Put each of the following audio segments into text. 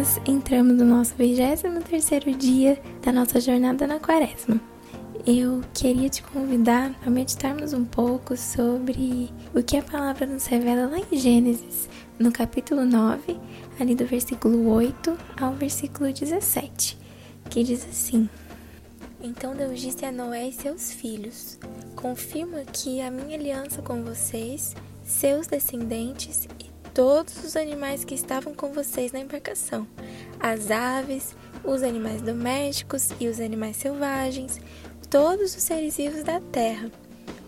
nós entramos no nosso 23º dia da nossa jornada na quaresma. Eu queria te convidar a meditarmos um pouco sobre o que a palavra nos revela lá em Gênesis, no capítulo 9, ali do versículo 8 ao versículo 17, que diz assim: Então Deus disse a Noé e seus filhos: Confirmo aqui a minha aliança com vocês, seus descendentes e todos os animais que estavam com vocês na embarcação, as aves, os animais domésticos e os animais selvagens, todos os seres vivos da terra.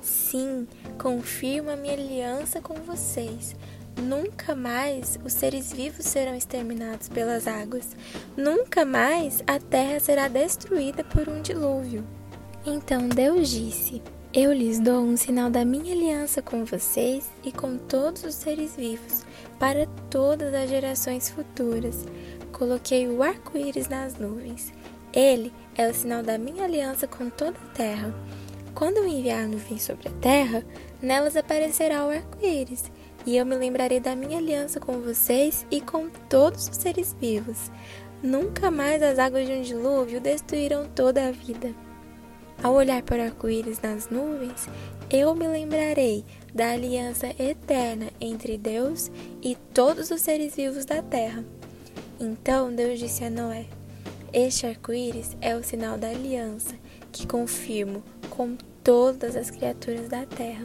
Sim, confirmo a minha aliança com vocês. Nunca mais os seres vivos serão exterminados pelas águas. Nunca mais a terra será destruída por um dilúvio. Então Deus disse: eu lhes dou um sinal da minha aliança com vocês e com todos os seres vivos, para todas as gerações futuras. Coloquei o arco-íris nas nuvens. Ele é o sinal da minha aliança com toda a terra. Quando eu enviar nuvens sobre a terra, nelas aparecerá o arco-íris, e eu me lembrarei da minha aliança com vocês e com todos os seres vivos. Nunca mais as águas de um dilúvio destruirão toda a vida. Ao olhar para o arco-íris nas nuvens, eu me lembrarei da aliança eterna entre Deus e todos os seres vivos da terra. Então Deus disse a Noé: Este arco-íris é o sinal da aliança que confirmo com todas as criaturas da terra.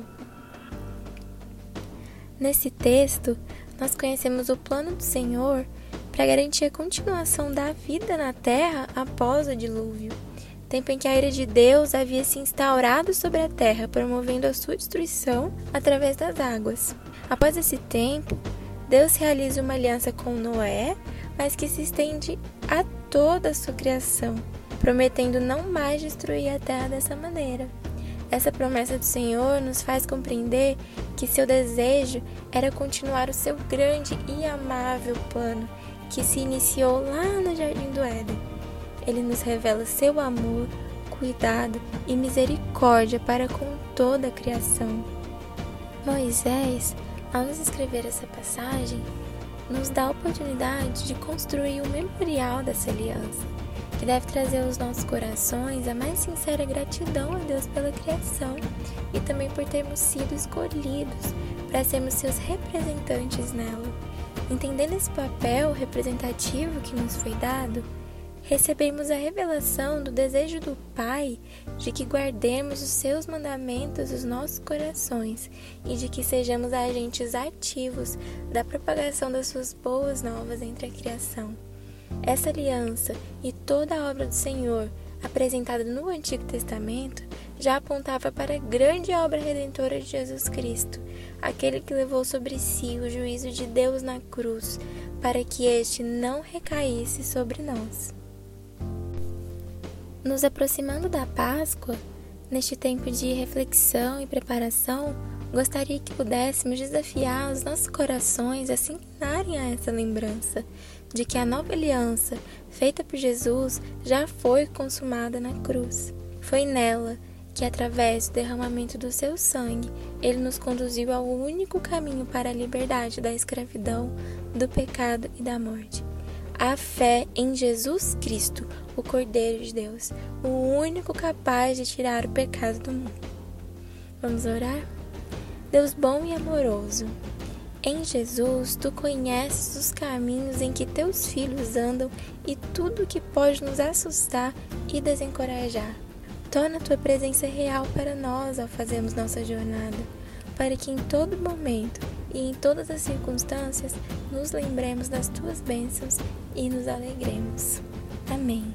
Nesse texto, nós conhecemos o plano do Senhor para garantir a continuação da vida na terra após o dilúvio tempo em que a ira de Deus havia se instaurado sobre a terra, promovendo a sua destruição através das águas. Após esse tempo, Deus realiza uma aliança com Noé, mas que se estende a toda a sua criação, prometendo não mais destruir a terra dessa maneira. Essa promessa do Senhor nos faz compreender que seu desejo era continuar o seu grande e amável plano que se iniciou lá no Jardim do Éden ele nos revela seu amor, cuidado e misericórdia para com toda a criação. Moisés, ao nos escrever essa passagem, nos dá a oportunidade de construir um memorial dessa aliança, que deve trazer aos nossos corações a mais sincera gratidão a Deus pela criação e também por termos sido escolhidos para sermos seus representantes nela. Entendendo esse papel representativo que nos foi dado, recebemos a revelação do desejo do Pai de que guardemos os seus mandamentos nos nossos corações e de que sejamos agentes ativos da propagação das suas boas novas entre a criação. Essa aliança e toda a obra do Senhor apresentada no Antigo Testamento já apontava para a grande obra redentora de Jesus Cristo, aquele que levou sobre si o juízo de Deus na cruz, para que este não recaísse sobre nós. Nos aproximando da Páscoa, neste tempo de reflexão e preparação, gostaria que pudéssemos desafiar os nossos corações a se inclinarem a essa lembrança de que a nova aliança feita por Jesus já foi consumada na cruz. Foi nela que, através do derramamento do seu sangue, ele nos conduziu ao único caminho para a liberdade da escravidão, do pecado e da morte a fé em Jesus Cristo, o Cordeiro de Deus, o único capaz de tirar o pecado do mundo. Vamos orar? Deus bom e amoroso, em Jesus tu conheces os caminhos em que teus filhos andam e tudo que pode nos assustar e desencorajar. Torna tua presença real para nós ao fazermos nossa jornada, para que em todo momento e em todas as circunstâncias nos lembremos das tuas bênçãos e nos alegremos. Amém.